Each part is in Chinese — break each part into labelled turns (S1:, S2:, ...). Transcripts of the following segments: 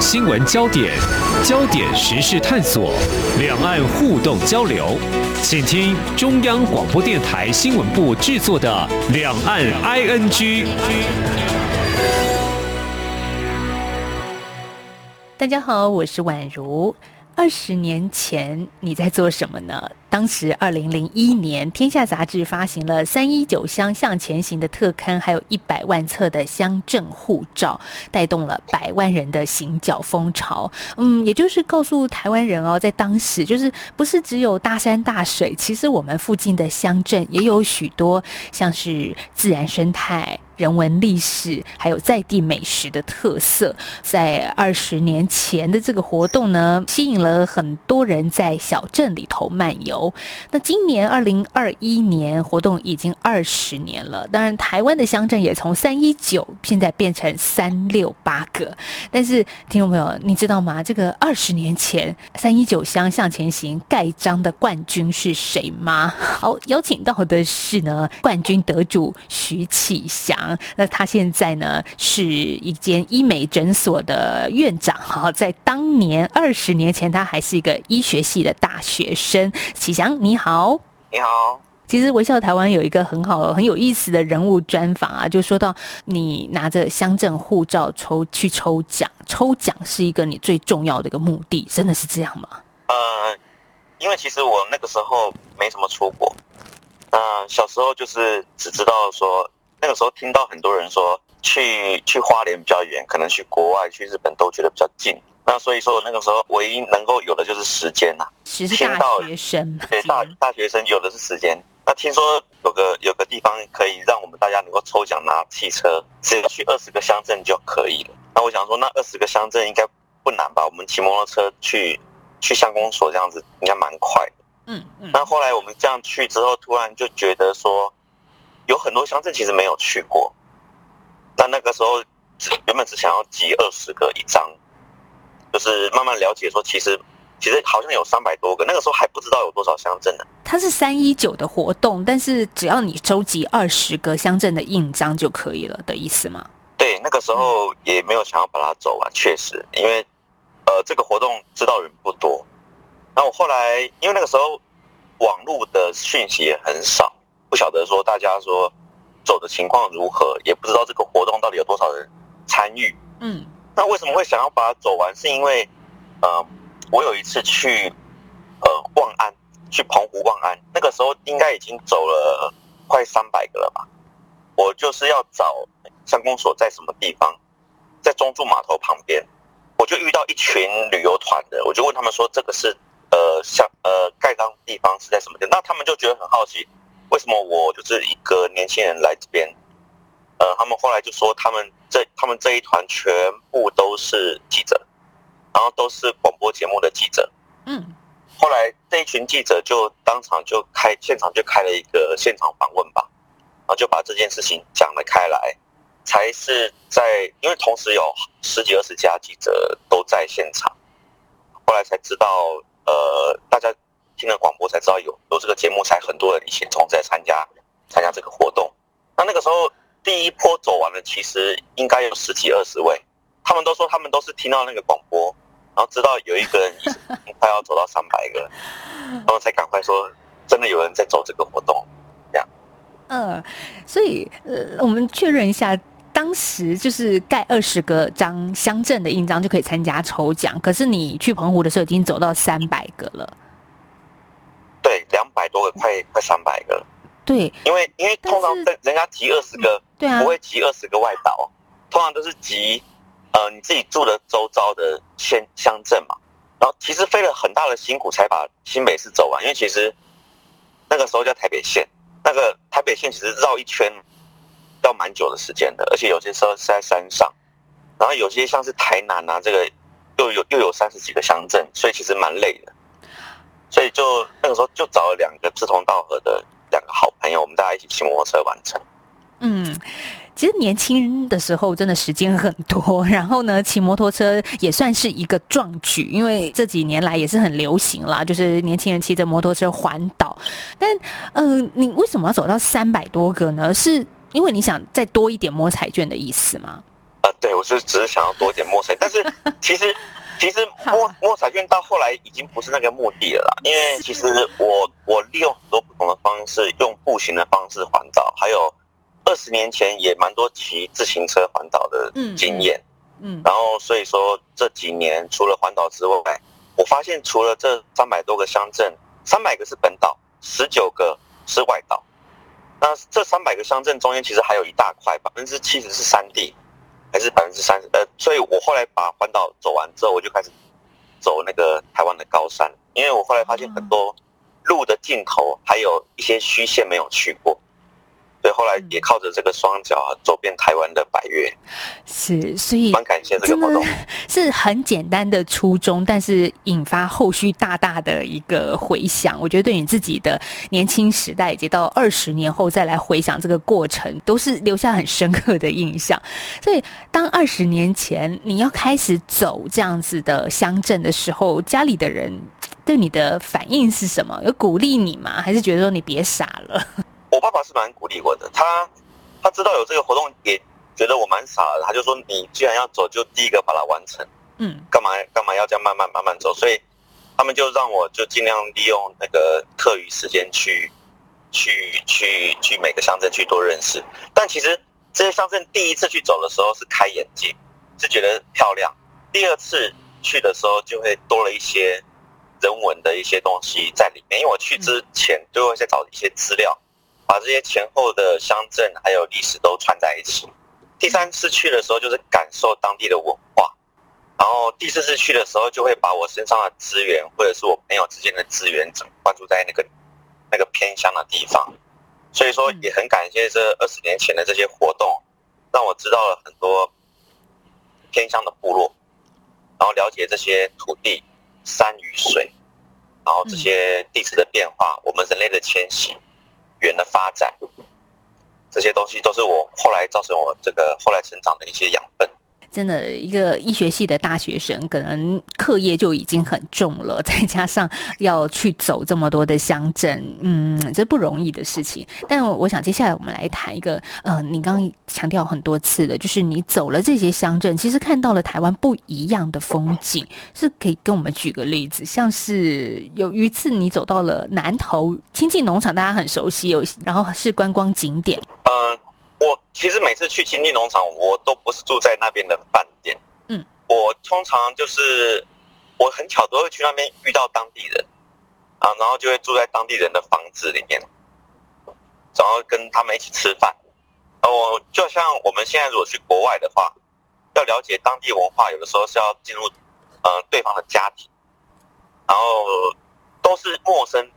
S1: 新闻焦点、焦点时事探索、两岸互动交流，请听中央广播电台新闻部制作的《两岸 ING》。
S2: 大家好，我是宛如。二十年前你在做什么呢？当时二零零一年，《天下杂志》发行了“三一九乡向前行”的特刊，还有一百万册的乡镇护照，带动了百万人的行脚风潮。嗯，也就是告诉台湾人哦，在当时，就是不是只有大山大水，其实我们附近的乡镇也有许多像是自然生态。人文历史还有在地美食的特色，在二十年前的这个活动呢，吸引了很多人在小镇里头漫游。那今年二零二一年活动已经二十年了，当然台湾的乡镇也从三一九现在变成三六八个。但是听众朋友，你知道吗？这个二十年前三一九乡向前行盖章的冠军是谁吗？好，邀请到的是呢冠军得主徐启祥。那他现在呢是一间医美诊所的院长哈，在当年二十年前，他还是一个医学系的大学生。启祥，你好，
S3: 你好。
S2: 其实微笑台湾有一个很好很有意思的人物专访啊，就说到你拿着乡镇护照抽去抽奖，抽奖是一个你最重要的一个目的，真的是这样吗？
S3: 呃，因为其实我那个时候没什么出国，嗯，小时候就是只知道说。那个时候听到很多人说去去花莲比较远，可能去国外去日本都觉得比较近。那所以说那个时候唯一能够有的就是时间呐。
S2: 是大学生，
S3: 对大大学生有的是时间。那听说有个有个地方可以让我们大家能够抽奖拿汽车，只要去二十个乡镇就可以了。那我想说那二十个乡镇应该不难吧？我们骑摩托车去去乡公所这样子应该蛮快的。嗯嗯。那后来我们这样去之后，突然就觉得说。有很多乡镇其实没有去过，那那个时候原本只想要集二十个一张，就是慢慢了解说，其实其实好像有三百多个，那个时候还不知道有多少乡镇呢。
S2: 它是三一九的活动，但是只要你收集二十个乡镇的印章就可以了的意思吗？
S3: 对，那个时候也没有想要把它走完，确实，因为呃这个活动知道人不多。那我后来因为那个时候网络的讯息也很少。不晓得说大家说走的情况如何，也不知道这个活动到底有多少人参与。嗯，那为什么会想要把它走完？是因为，呃，我有一次去呃望安，去澎湖望安，那个时候应该已经走了快三百个了吧。我就是要找乡公所在什么地方，在中柱码头旁边，我就遇到一群旅游团的，我就问他们说这个是呃像呃盖章地方是在什么地方？那他们就觉得很好奇。为什么我就是一个年轻人来这边？呃，他们后来就说，他们这他们这一团全部都是记者，然后都是广播节目的记者。嗯，后来这一群记者就当场就开现场就开了一个现场访问吧，然后就把这件事情讲了开来，才是在因为同时有十几二十家记者都在现场，后来才知道，呃，大家。听了广播才知道有有这个节目，才很多人一起同在参加参加这个活动。那那个时候第一波走完了，其实应该有十几二十位。他们都说他们都是听到那个广播，然后知道有一个人快要走到三百个，然后才赶快说真的有人在走这个活动。这样。
S2: 嗯，所以呃，我们确认一下，当时就是盖二十个张乡镇的印章就可以参加抽奖。可是你去澎湖的时候已经走到三百个了。
S3: 对，两百多个，快快三百个。
S2: 对，
S3: 因为因为通常人家集二十个，
S2: 对啊，
S3: 不会集二十个外岛，通常都是集呃你自己住的周遭的县乡镇嘛。然后其实费了很大的辛苦才把新北市走完，因为其实那个时候叫台北县，那个台北县其实绕一圈要蛮久的时间的，而且有些时候是在山上，然后有些像是台南啊，这个又有又有三十几个乡镇，所以其实蛮累的。所以就那个时候就找了两个志同道合的两个好朋友，我们大家一起骑摩托车完成。
S2: 嗯，其实年轻的时候真的时间很多，然后呢，骑摩托车也算是一个壮举，因为这几年来也是很流行啦，就是年轻人骑着摩托车环岛。但嗯，你为什么要走到三百多个呢？是因为你想再多一点摸彩券的意思吗？
S3: 啊，对，我是只是想要多一点摸彩，但是其实其实摸摸彩券到后来已经不是那个目的了啦，因为其实我我利用很多不同的方式，用步行的方式环岛，还有二十年前也蛮多骑自行车环岛的经验，
S2: 嗯，
S3: 然后所以说这几年除了环岛之外，我发现除了这三百多个乡镇，三百个是本岛，十九个是外岛。那这三百个乡镇中间其实还有一大块，百分之七十是山地，还是百分之三十？呃，所以我后来把环岛走完之后，我就开始走那个台湾的高山，因为我后来发现很多路的尽头还有一些虚线没有去过。对，后来也靠着这个双脚啊，走遍台湾的百越，
S2: 是，所以
S3: 蛮感谢这个活动，
S2: 是很简单的初衷，但是引发后续大大的一个回响。我觉得对你自己的年轻时代，以及到二十年后再来回想这个过程，都是留下很深刻的印象。所以，当二十年前你要开始走这样子的乡镇的时候，家里的人对你的反应是什么？有鼓励你吗？还是觉得说你别傻了？
S3: 我爸爸是蛮鼓励我的，他他知道有这个活动，也觉得我蛮傻的，他就说你既然要走，就第一个把它完成，
S2: 嗯，
S3: 干嘛干嘛要这样慢慢慢慢走，所以他们就让我就尽量利用那个课余时间去去去去每个乡镇去多认识。但其实这些乡镇第一次去走的时候是开眼界，是觉得漂亮；第二次去的时候就会多了一些人文的一些东西在里面，因为我去之前就会再找一些资料。把这些前后的乡镇还有历史都串在一起。第三次去的时候，就是感受当地的文化；然后第四次去的时候，就会把我身上的资源或者是我朋友之间的资源，整关注在那个那个偏乡的地方。所以说，也很感谢这二十年前的这些活动，让我知道了很多偏乡的部落，然后了解这些土地、山与水，然后这些地质的变化，我们人类的迁徙。远的发展，这些东西都是我后来造成我这个后来成长的一些养分。
S2: 真的，一个医学系的大学生，可能课业就已经很重了，再加上要去走这么多的乡镇，嗯，这不容易的事情。但我想接下来我们来谈一个，呃，你刚刚强调很多次的，就是你走了这些乡镇，其实看到了台湾不一样的风景，是可以跟我们举个例子，像是有一次你走到了南投亲近农场，大家很熟悉，有然后是观光景点，
S3: 嗯。我其实每次去亲近农场，我都不是住在那边的饭店。
S2: 嗯，
S3: 我通常就是我很巧都会去那边遇到当地人啊，然后就会住在当地人的房子里面，然后跟他们一起吃饭。哦就像我们现在如果去国外的话，要了解当地文化，有的时候是要进入呃对方的家庭，然后都是陌生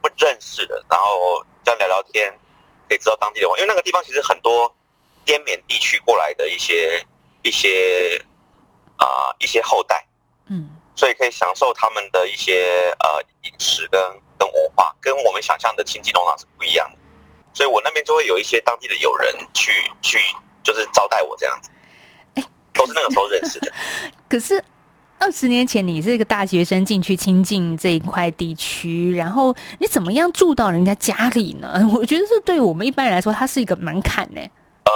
S3: 不认识的，然后要聊聊天。可以知道当地的话，因为那个地方其实很多滇缅地区过来的一些一些啊一些后代，
S2: 嗯，
S3: 所以可以享受他们的一些呃饮食跟跟文化，跟我们想象的亲近农场是不一样的。所以我那边就会有一些当地的友人去去就是招待我这样子，都是那个时候认识的。
S2: 可是。二十年前，你是一个大学生进去亲近这一块地区，然后你怎么样住到人家家里呢？我觉得这对我们一般人来说，它是一个门槛呢。
S3: 嗯，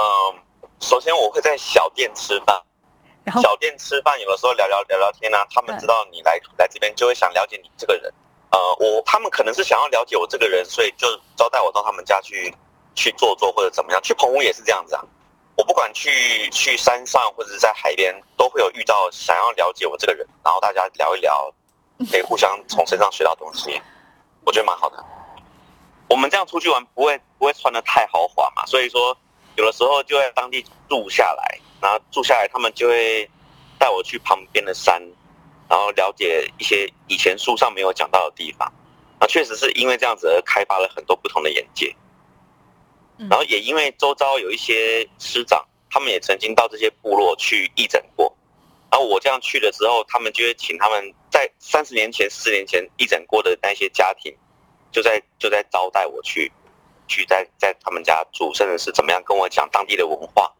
S3: 首先我会在小店吃饭，
S2: 然后
S3: 小店吃饭有的时候聊聊聊聊天啊，他们知道你来来这边，就会想了解你这个人。呃，我他们可能是想要了解我这个人，所以就招待我到他们家去去坐坐或者怎么样。去棚屋也是这样子啊。我不管去去山上或者是在海边，都会有遇到想要了解我这个人，然后大家聊一聊，可以互相从身上学到东西，我觉得蛮好的。我们这样出去玩不会不会穿的太豪华嘛，所以说有的时候就在当地住下来，然后住下来他们就会带我去旁边的山，然后了解一些以前书上没有讲到的地方。那确实是因为这样子而开发了很多不同的眼界。然后也因为周遭有一些师长，他们也曾经到这些部落去义诊过。然后我这样去了之后，他们就会请他们在三十年前、四十年前义诊过的那些家庭，就在就在招待我去，去在在他们家住，甚至是怎么样跟我讲当地的文化。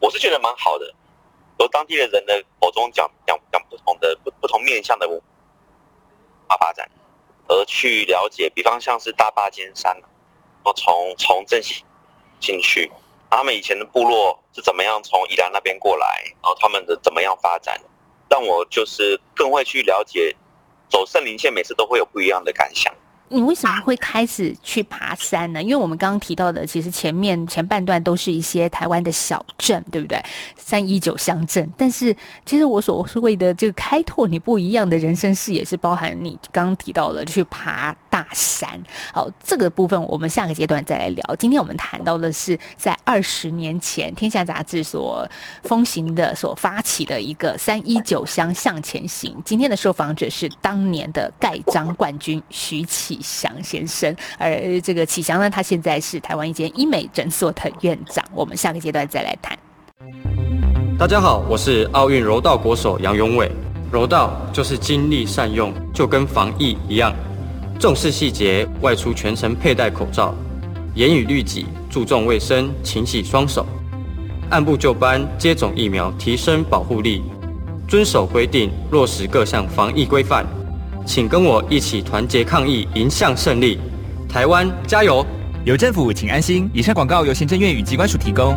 S3: 我是觉得蛮好的，由当地的人的口中讲讲讲不同的不不同面向的文化发展，而去了解，比方像是大坝尖山。我从从正西进去，他们以前的部落是怎么样从宜兰那边过来，然后他们的怎么样发展，让我就是更会去了解，走圣林线每次都会有不一样的感想。
S2: 你为什么会开始去爬山呢？因为我们刚刚提到的，其实前面前半段都是一些台湾的小镇，对不对？三一九乡镇。但是，其实我所谓的这个开拓你不一样的人生视野，是包含你刚刚提到的去爬大山。好，这个部分我们下个阶段再来聊。今天我们谈到的是在二十年前《天下杂志》所风行的、所发起的一个三一九乡向前行。今天的受访者是当年的盖章冠军徐启。祥先生，而这个启祥呢，他现在是台湾一间医美诊所的院长。我们下个阶段再来谈。
S4: 大家好，我是奥运柔道国手杨永伟。柔道就是精力善用，就跟防疫一样，重视细节，外出全程佩戴口罩，严以律己，注重卫生，勤洗双手，按部就班接种疫苗，提升保护力，遵守规定，落实各项防疫规范。请跟我一起团结抗疫，迎向胜利！台湾加油！
S5: 有政府，请安心。以上广告由行政院与机关署提供。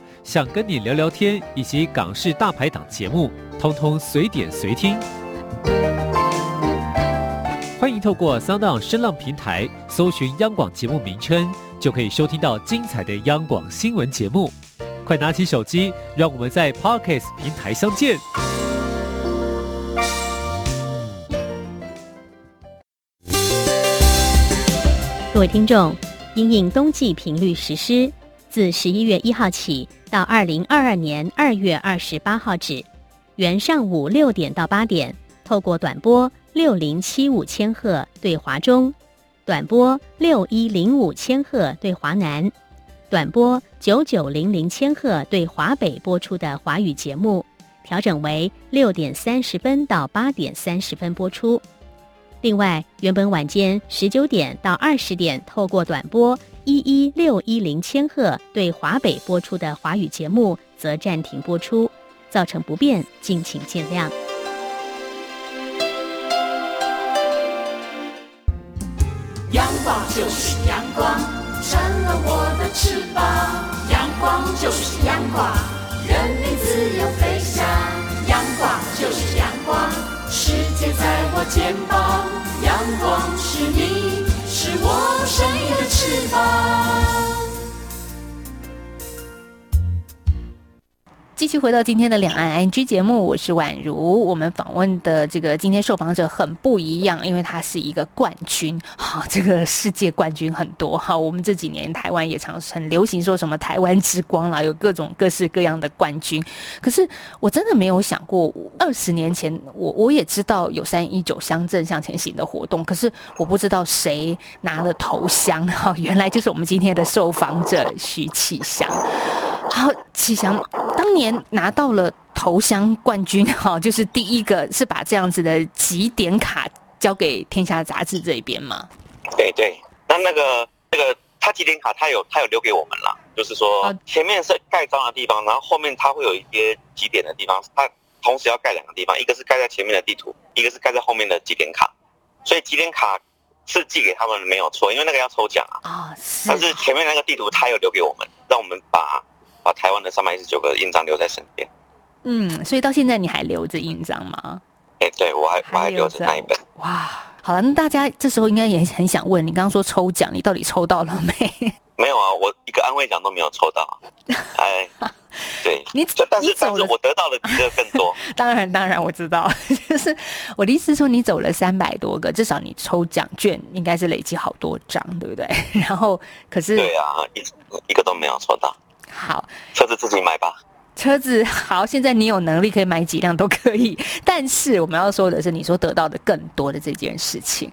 S1: 想跟你聊聊天，以及港式大排档节目，通通随点随听。欢迎透过 Sound 声浪平台搜寻央广节目名称，就可以收听到精彩的央广新闻节目。快拿起手机，让我们在 Parkes 平台相见。
S6: 各位听众，因应冬季频率实施，自十一月一号起到二零二二年二月二十八号止，原上午六点到八点，透过短波六零七五千赫对华中，短波六一零五千赫对华南。短波九九零零千赫对华北播出的华语节目，调整为六点三十分到八点三十分播出。另外，原本晚间十九点到二十点透过短波一一六一零千赫对华北播出的华语节目，则暂停播出，造成不便，敬请见谅。
S7: 阳光就是阳光。成了我的翅膀，阳光就是阳光，任你自由飞翔。阳光就是阳光，世界在我肩膀。阳光是你，是我生命的翅膀。
S2: 继续回到今天的两岸 NG 节目，我是宛如。我们访问的这个今天受访者很不一样，因为他是一个冠军。好，这个世界冠军很多。哈，我们这几年台湾也常很流行说什么台湾之光啦，有各种各式各样的冠军。可是我真的没有想过，二十年前我我也知道有三一九乡镇向前行的活动，可是我不知道谁拿了头香。哈，原来就是我们今天的受访者徐启祥。好，启祥当年拿到了头香冠军，哈，就是第一个是把这样子的几点卡交给天下杂志这边吗？
S3: 对对，那那个那个他几点卡，他有他有留给我们了，就是说前面是盖章的地方，然后后面他会有一些几点的地方，他同时要盖两个地方，一个是盖在前面的地图，一个是盖在后面的几点卡，所以几点卡是寄给他们没有错，因为那个要抽奖啊，啊，但是前面那个地图他有留给我们，让我们把。把台湾的三百一十九个印章留在身边。
S2: 嗯，所以到现在你还留着印章吗？
S3: 哎，对我还我还留着那一本。
S2: 哇，好了，那大家这时候应该也很想问你，刚刚说抽奖，你到底抽到了没？
S3: 没有啊，我一个安慰奖都没有抽到。哎，对，你你走了，我得到的比这更多。
S2: 当然，当然我知道，就是我的意思说，你走了三百多个，至少你抽奖券应该是累积好多张，对不对？然后可是
S3: 对啊，一一个都没有抽到。
S2: 好，
S3: 车子自己买吧。
S2: 车子好，现在你有能力可以买几辆都可以。但是我们要说的是，你说得到的更多的这件事情，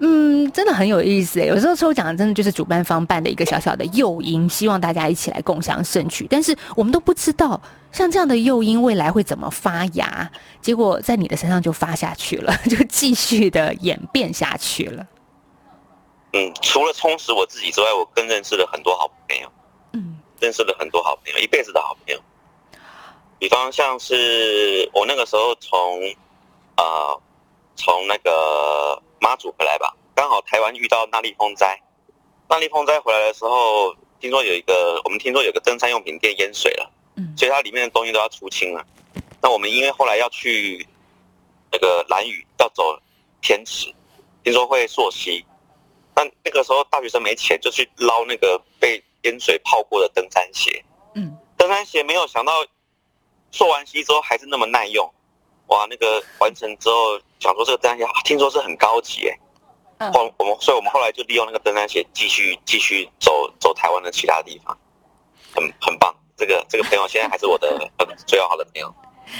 S2: 嗯，真的很有意思诶。有时候抽奖真的就是主办方办的一个小小的诱因，希望大家一起来共享盛举。但是我们都不知道，像这样的诱因未来会怎么发芽，结果在你的身上就发下去了，就继续的演变下去了。
S3: 嗯，除了充实我自己之外，我更认识了很多好朋友，
S2: 嗯
S3: 认识了很多好朋友，一辈子的好朋友。比方像是我那个时候从呃从那个妈祖回来吧，刚好台湾遇到那莉风灾，那莉风灾回来的时候，听说有一个我们听说有个登山用品店淹水了，
S2: 嗯
S3: 所以它里面的东西都要出清了。那我们因为后来要去那个蓝屿要走天池，听说会溯溪，那那个时候大学生没钱，就去捞那个被淹水泡过的登山鞋。
S2: 嗯，
S3: 登山鞋没有想到做完溪之后还是那么耐用，哇！那个完成之后想说这个登山鞋啊听说是很高级哎，
S2: 嗯
S3: 后我们所以我们后来就利用那个登山鞋继续继续走走台湾的其他地方，很很棒。这个这个朋友现在还是我的 很最要好的朋友。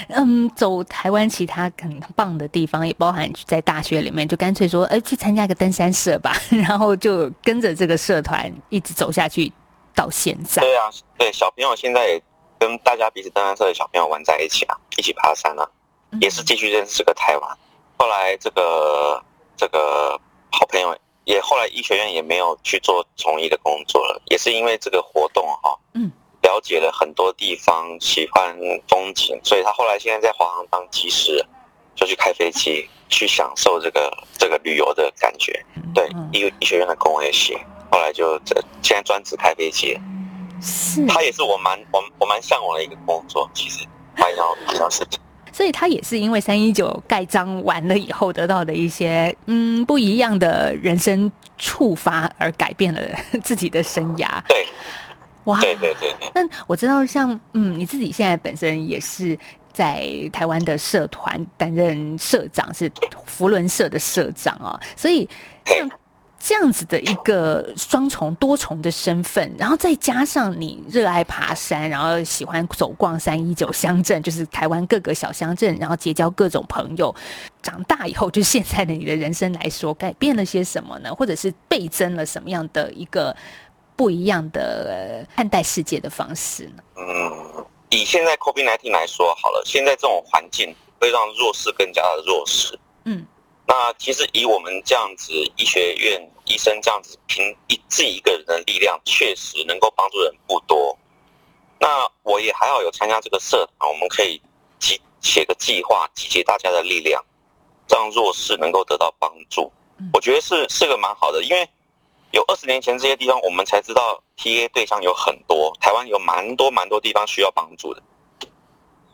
S2: 嗯，走台湾其他很棒的地方，也包含在大学里面，就干脆说，哎，去参加一个登山社吧，然后就跟着这个社团一直走下去，到现在。
S3: 对啊，对小朋友现在也跟大家彼此登山社的小朋友玩在一起啊，一起爬山啊，
S2: 嗯
S3: 也是继续认识这个台湾。后来这个这个好朋友也后来医学院也没有去做从医的工作了，也是因为这个活动哈、
S2: 嗯，
S3: 了解了很多地方，喜欢风景，所以他后来现在在华航当机师，就去开飞机，去享受这个这个旅游的感觉。对，
S2: 嗯
S3: 医医学院的工位也写，后来就这现在专职开飞机。
S2: 是，
S3: 他也是我蛮我我蛮向往的一个工作，其实蛮要蛮要事情。
S2: 所以他也是因为三一九盖章完了以后得到的一些嗯不一样的人生触发，而改变了自己的生涯。
S3: 对
S2: 哇，
S3: 对对对对，
S2: 那我知道像，嗯，你自己现在本身也是在台湾的社团担任社长，是福伦社的社长啊，所以像这样子的一个双重多重的身份，然后再加上你热爱爬山，然后喜欢走逛三一九乡镇，就是台湾各个小乡镇，然后结交各种朋友。长大以后，就现在的你的人生来说，改变了些什么呢？或者是倍增了什么样的一个不一样的呃看待世界的方式呢？
S3: 嗯，以现在 COVID 1 9来说好了，现在这种环境会让弱势更加的弱势。
S2: 嗯，
S3: 那其实以我们这样子医学院医生这样子凭一自己一个人的力量，确实能够帮助人不多。那我也还好有参加这个社团，我们可以集写个计划，集结大家的力量，让弱势能够得到帮助
S2: 嗯。
S3: 我觉得是是个蛮好的，因为有二十年前这些地方，我们才知道 TA 对象有很多，台湾有蛮多蛮多地方需要帮助的。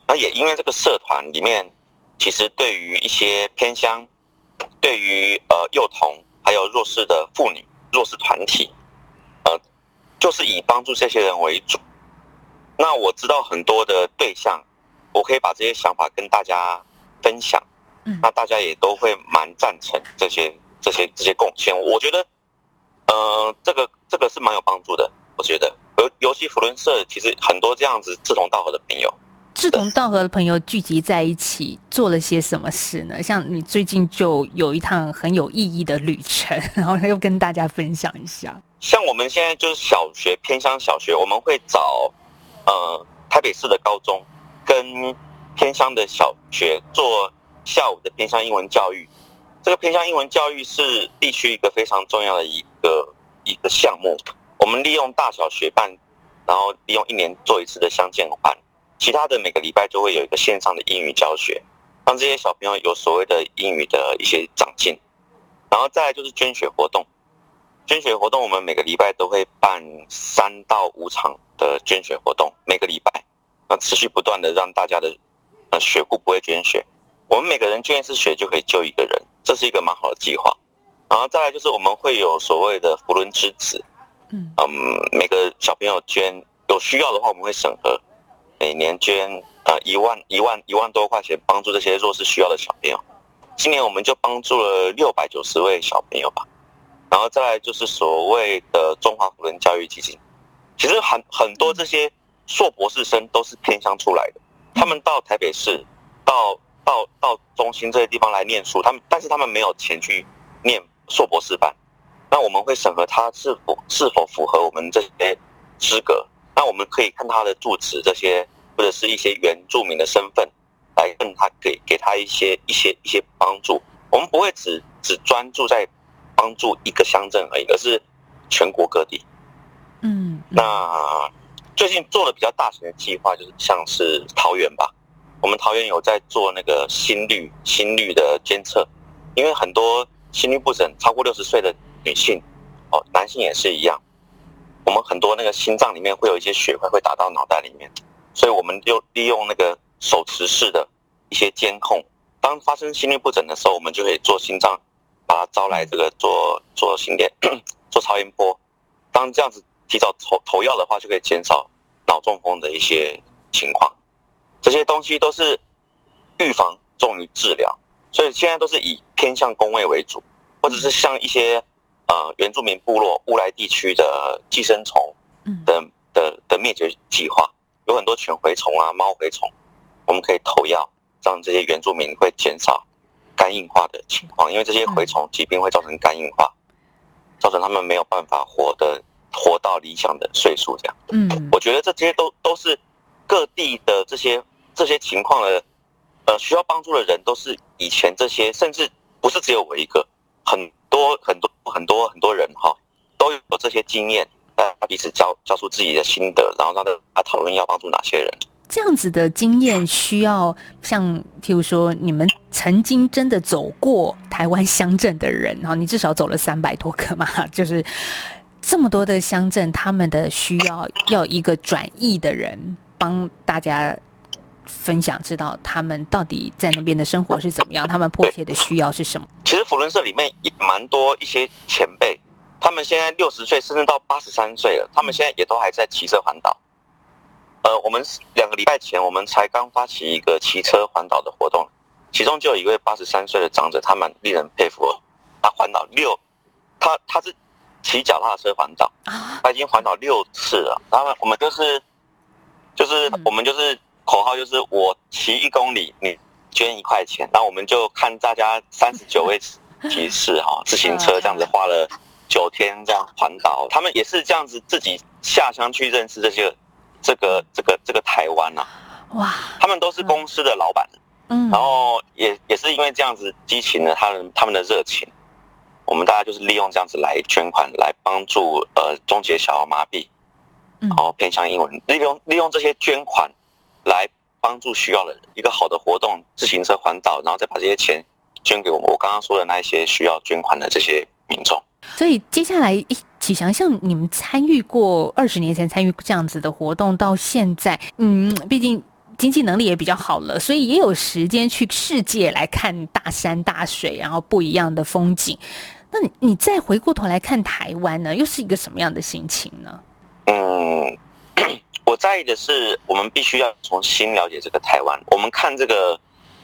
S3: 那也因为这个社团里面，其实对于一些偏乡，对于呃幼童还有弱势的妇女、弱势团体，呃，就是以帮助这些人为主。那我知道很多的对象，我可以把这些想法跟大家分享。
S2: 嗯
S3: 那大家也都会蛮赞成这些这些这些贡献。我觉得，呃，这个这个是蛮有帮助的。我觉得，尤尤其福伦社其实很多这样子志同道合的朋友。
S2: 志同道合的朋友聚集在一起，做了些什么事呢？像你最近就有一趟很有意义的旅程，然后又跟大家分享一下。
S3: 像我们现在就是小学偏乡小学，我们会找呃台北市的高中跟偏乡的小学做下午的偏乡英文教育。这个偏乡英文教育是地区一个非常重要的一个一个项目。我们利用大小学办，然后利用一年做一次的相见欢，其他的每个礼拜就会有一个线上的英语教学，让这些小朋友有所谓的英语的一些长进。然后再来就是捐血活动。捐血活动，我们每个礼拜都会办三到五场的捐血活动，每个礼拜，那持续不断的让大家的呃血库不会捐血，我们每个人捐一次血就可以救一个人，这是一个蛮好的计划。然后再来就是我们会有所谓的福伦之子，
S2: 嗯
S3: 嗯，每个小朋友捐有需要的话，我们会审核，每年捐呃一万一万一万多块钱，帮助这些弱势需要的小朋友。今年我们就帮助了六百九十位小朋友吧。然后再来就是所谓的中华福伦教育基金，其实很很多这些硕博士生都是偏乡出来的，他们到台北市、到到到中心这些地方来念书，他们但是他们没有钱去念硕博士班，那我们会审核他是否是否符合我们这些资格。那我们可以看他的住址这些，或者是一些原住民的身份，来问他给给他一些一些一些帮助。我们不会只只专注在帮助一个乡镇而已，而是全国各地。
S2: 嗯，
S3: 那最近做的比较大型的计划，就是像是桃园吧。我们桃园有在做那个心率心率的监测，因为很多心律不整超过六十岁的女性，哦，男性也是一样。我们很多那个心脏里面会有一些血块会打到脑袋里面，所以我们就利用那个手持式的一些监控，当发生心律不整的时候，我们就可以做心脏，把它招来这个做做心电，做超音波。当这样子提早投投药的话，就可以减少脑中风的一些情况。这些东西都是预防重于治疗，所以现在都是以偏向工位为主，或者是像一些。呃，原住民部落乌来地区的寄生虫的的的灭绝计划，有很多犬蛔虫啊、猫蛔虫，我们可以投药，让这些原住民会减少肝硬化的情况，因为这些蛔虫疾病会造成肝硬化，造成他们没有办法活的活到理想的岁数。这样，
S2: 嗯，
S3: 我觉得这些都都是各地的这些这些情况的，呃，需要帮助的人都是以前这些，甚至不是只有我一个，很。多很多很多很多人哈，都有这些经验，大家彼此交交出自己的心得，然后让大家讨论要帮助哪些人。
S2: 这样子的经验需要像，譬如说你们曾经真的走过台湾乡镇的人，然后，你至少走了三百多个嘛，就是这么多的乡镇，他们的需要要一个转译的人帮大家。分享知道他们到底在那边的生活是怎么样，他们迫切的需要是什么？
S3: 其实福伦社里面也蛮多一些前辈，他们现在六十岁甚至到八十三岁了，他们现在也都还在骑车环岛。呃，我们两个礼拜前我们才刚发起一个骑车环岛的活动，其中就有一位八十三岁的长者，他蛮令人佩服。他环岛六，他他是骑脚踏车环岛，他已经环岛六次了。然后我们就是就是我们就是。口号就是我骑一公里，你捐一块钱。那我们就看大家三十九位骑士哈，自行车这样子花了九天这样环岛，他们也是这样子自己下乡去认识这些这个这个这个台湾呐。
S2: 哇！
S3: 他们都是公司的老板，嗯，然后也也是因为这样子激起了他们他们的热情。我们大家就是利用这样子来捐款，来帮助呃终结小儿麻痹，然后偏向英文，利用利用这些捐款。来帮助需要的人，一个好的活动，自行车环岛，然后再把这些钱捐给我们。我刚刚说的那一些需要捐款的这些民众。
S2: 所以接下来，启祥，像你们参与过二十年前参与这样子的活动，到现在，嗯，毕竟经济能力也比较好了，所以也有时间去世界来看大山大水，然后不一样的风景。那你你再回过头来看台湾呢，又是一个什么样的心情呢？
S3: 嗯。我在意的是，我们必须要重新了解这个台湾。我们看这个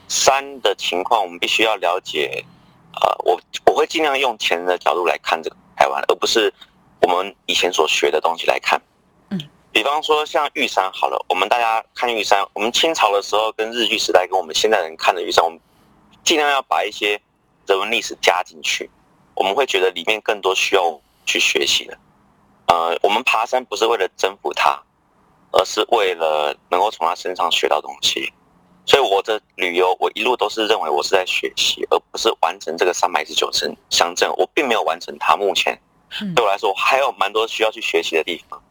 S3: 山的情况，我们必须要了解。呃，我我会尽量用前人的角度来看这个台湾，而不是我们以前所学的东西来看。
S2: 嗯，
S3: 比方说像玉山好了，我们大家看玉山，我们清朝的时候跟日据时代跟我们现在人看的玉山，我们尽量要把一些人文历史加进去，我们会觉得里面更多需要去学习的。呃，我们爬山不是为了征服它。而是为了能够从他身上学到东西，所以我的旅游，我一路都是认为我是在学习，而不是完成这个三百一十九城乡镇。我并没有完成它，目前对我来说还有蛮多需要去学习的地方。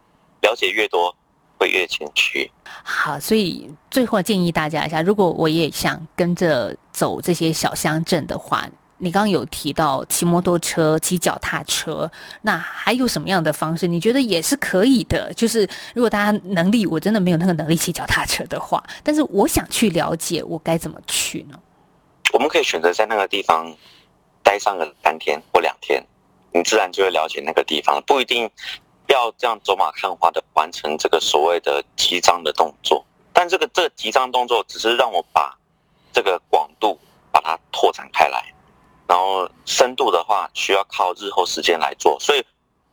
S3: 了解越多，会越谦虚。
S2: 好，所以最后建议大家一下，如果我也想跟着走这些小乡镇的话。你刚刚有提到骑摩托车、骑脚踏车，那还有什么样的方式？你觉得也是可以的。就是如果大家能力，我真的没有那个能力骑脚踏车的话，但是我想去了解，我该怎么去呢？
S3: 我们可以选择在那个地方待上个三天或两天，你自然就会了解那个地方，不一定要这样走马看花的完成这个所谓的集章的动作。但这个这集章动作只是让我把这个广度把它拓展开来。然后深度的话，需要靠日后时间来做。所以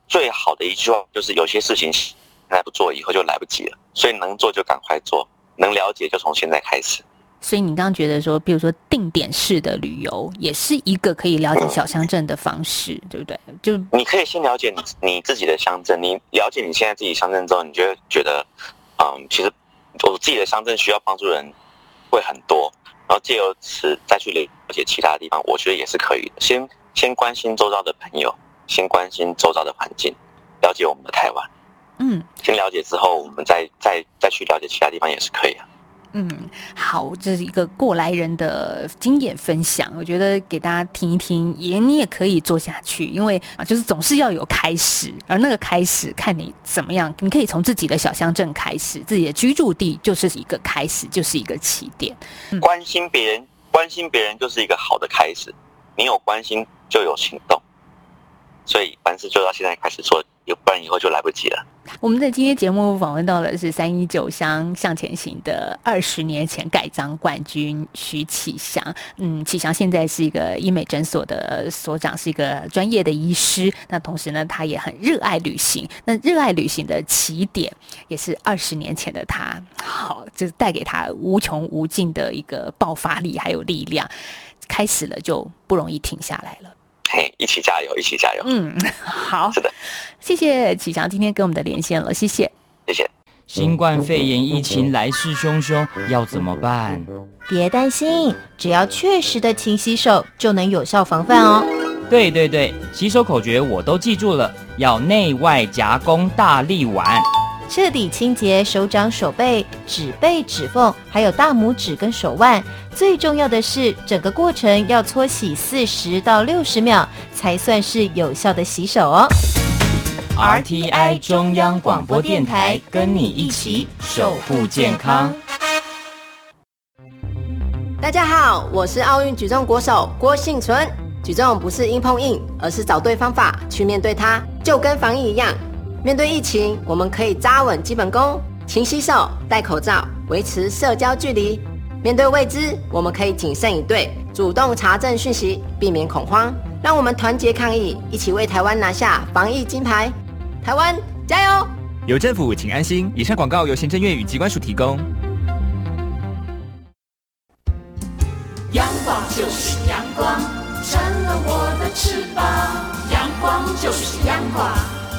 S3: 最好的一句话就是：有些事情现在不做，以后就来不及了。所以能做就赶快做，能了解就从现在开始。
S2: 所以你刚刚觉得说，比如说定点式的旅游，也是一个可以了解小乡镇的方式，对不对？就
S3: 你可以先了解你你自己的乡镇，你了解你现在自己乡镇之后，你就会觉得，嗯，其实我自己的乡镇需要帮助的人会很多，然后借由此再去了解其他地方，我觉得也是可以的。先先关心周遭的朋友，先关心周遭的环境，了解我们的台湾。
S2: 嗯
S3: 先了解之后，我们再再再去了解其他地方也是可以啊。
S2: 嗯，好，这是一个过来人的经验分享，我觉得给大家听一听，也你也可以做下去，因为啊，就是总是要有开始，而那个开始看你怎么样，你可以从自己的小乡镇开始，自己的居住地就是一个开始，就是一个起点。
S3: 关心别人，关心别人就是一个好的开始。你有关心就有行动，所以凡事就要现在开始做，要不然以后就来不及了。
S2: 我们在今天节目访问到的是三一九乡向前行的二十年前盖章冠军徐启祥。嗯，启祥现在是一个医美诊所的所长，是一个专业的医师。那同时呢，他也很热爱旅行。那热爱旅行的起点也是二十年前的他，好，就是带给他无穷无尽的一个爆发力还有力量。开始了就不容易停下来了。
S3: 嘿，一起加油，一起加油！
S2: 嗯，好
S3: 是的，
S2: 谢谢启强今天跟我们的连线了，谢谢。
S3: 谢谢。
S8: 新冠肺炎疫情来势汹汹，要怎么办？
S9: 别担心，只要确实的勤洗手，就能有效防范哦。
S8: 对对对，洗手口诀我都记住了，要内外夹攻大力丸。
S9: 彻底清洁手掌、手背、指背、指缝，还有大拇指跟手腕。最重要的是，整个过程要搓洗四十到六十秒，才算是有效的洗手哦。
S8: RTI 中央广播电台跟你一起守护健康。
S10: 大家好，我是奥运举重国手郭幸存。举重不是硬碰硬，而是找对方法去面对它，就跟防疫一样。面对疫情，我们可以扎稳基本功，勤洗手、戴口罩，维持社交距离。面对未知，我们可以谨慎以对，主动查证讯息，避免恐慌。让我们团结抗疫，一起为台湾拿下防疫金牌。台湾加油！
S5: 有政府，请安心。以上广告由行政院与机关署提供。
S7: 阳光就是阳光，成了我的翅膀。阳光就是阳光，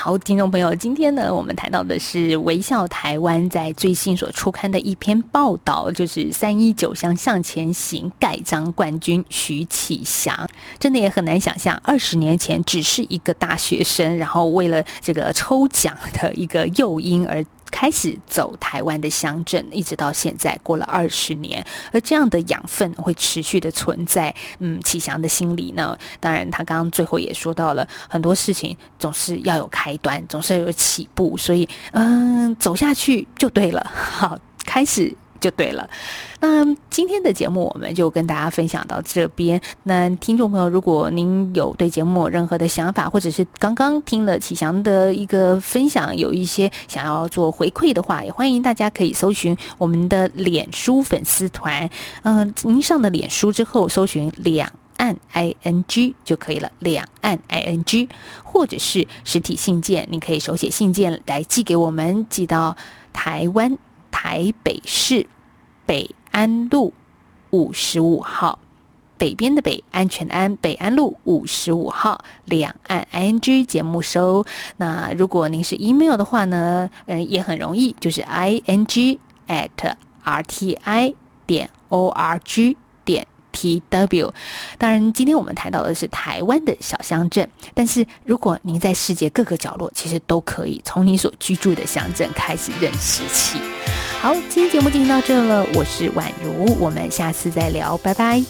S2: 好，听众朋友，今天呢，我们谈到的是《微笑台湾》在最新所出刊的一篇报道，就是三一九乡向前行盖章冠军徐启祥。真的也很难想象，二十年前只是一个大学生，然后为了这个抽奖的一个诱因而。开始走台湾的乡镇，一直到现在过了二十年，而这样的养分会持续的存在。嗯，启祥的心里呢，当然他刚刚最后也说到了，很多事情总是要有开端，总是要有起步，所以嗯，走下去就对了。好，开始。就对了，那今天的节目我们就跟大家分享到这边。那听众朋友，如果您有对节目任何的想法，或者是刚刚听了启祥的一个分享，有一些想要做回馈的话，也欢迎大家可以搜寻我们的脸书粉丝团。嗯、您上了脸书之后，搜寻两。岸 i n g 就可以了，两岸 i n g，或者是实体信件，你可以手写信件来寄给我们，寄到台湾台北市北安路五十五号，北边的北，安全安，北安路五十五号，两岸 i n g 节目收。那如果您是 email 的话呢，嗯，也很容易，就是 i n g at r t i 点 o r g 点 t w。当然，今天我们谈到的是台湾的小乡镇，但是如果您在世界各个角落，其实都可以从你所居住的乡镇开始认识起。好，今天节目进行到这了，我是宛如，我们下次再聊，拜拜。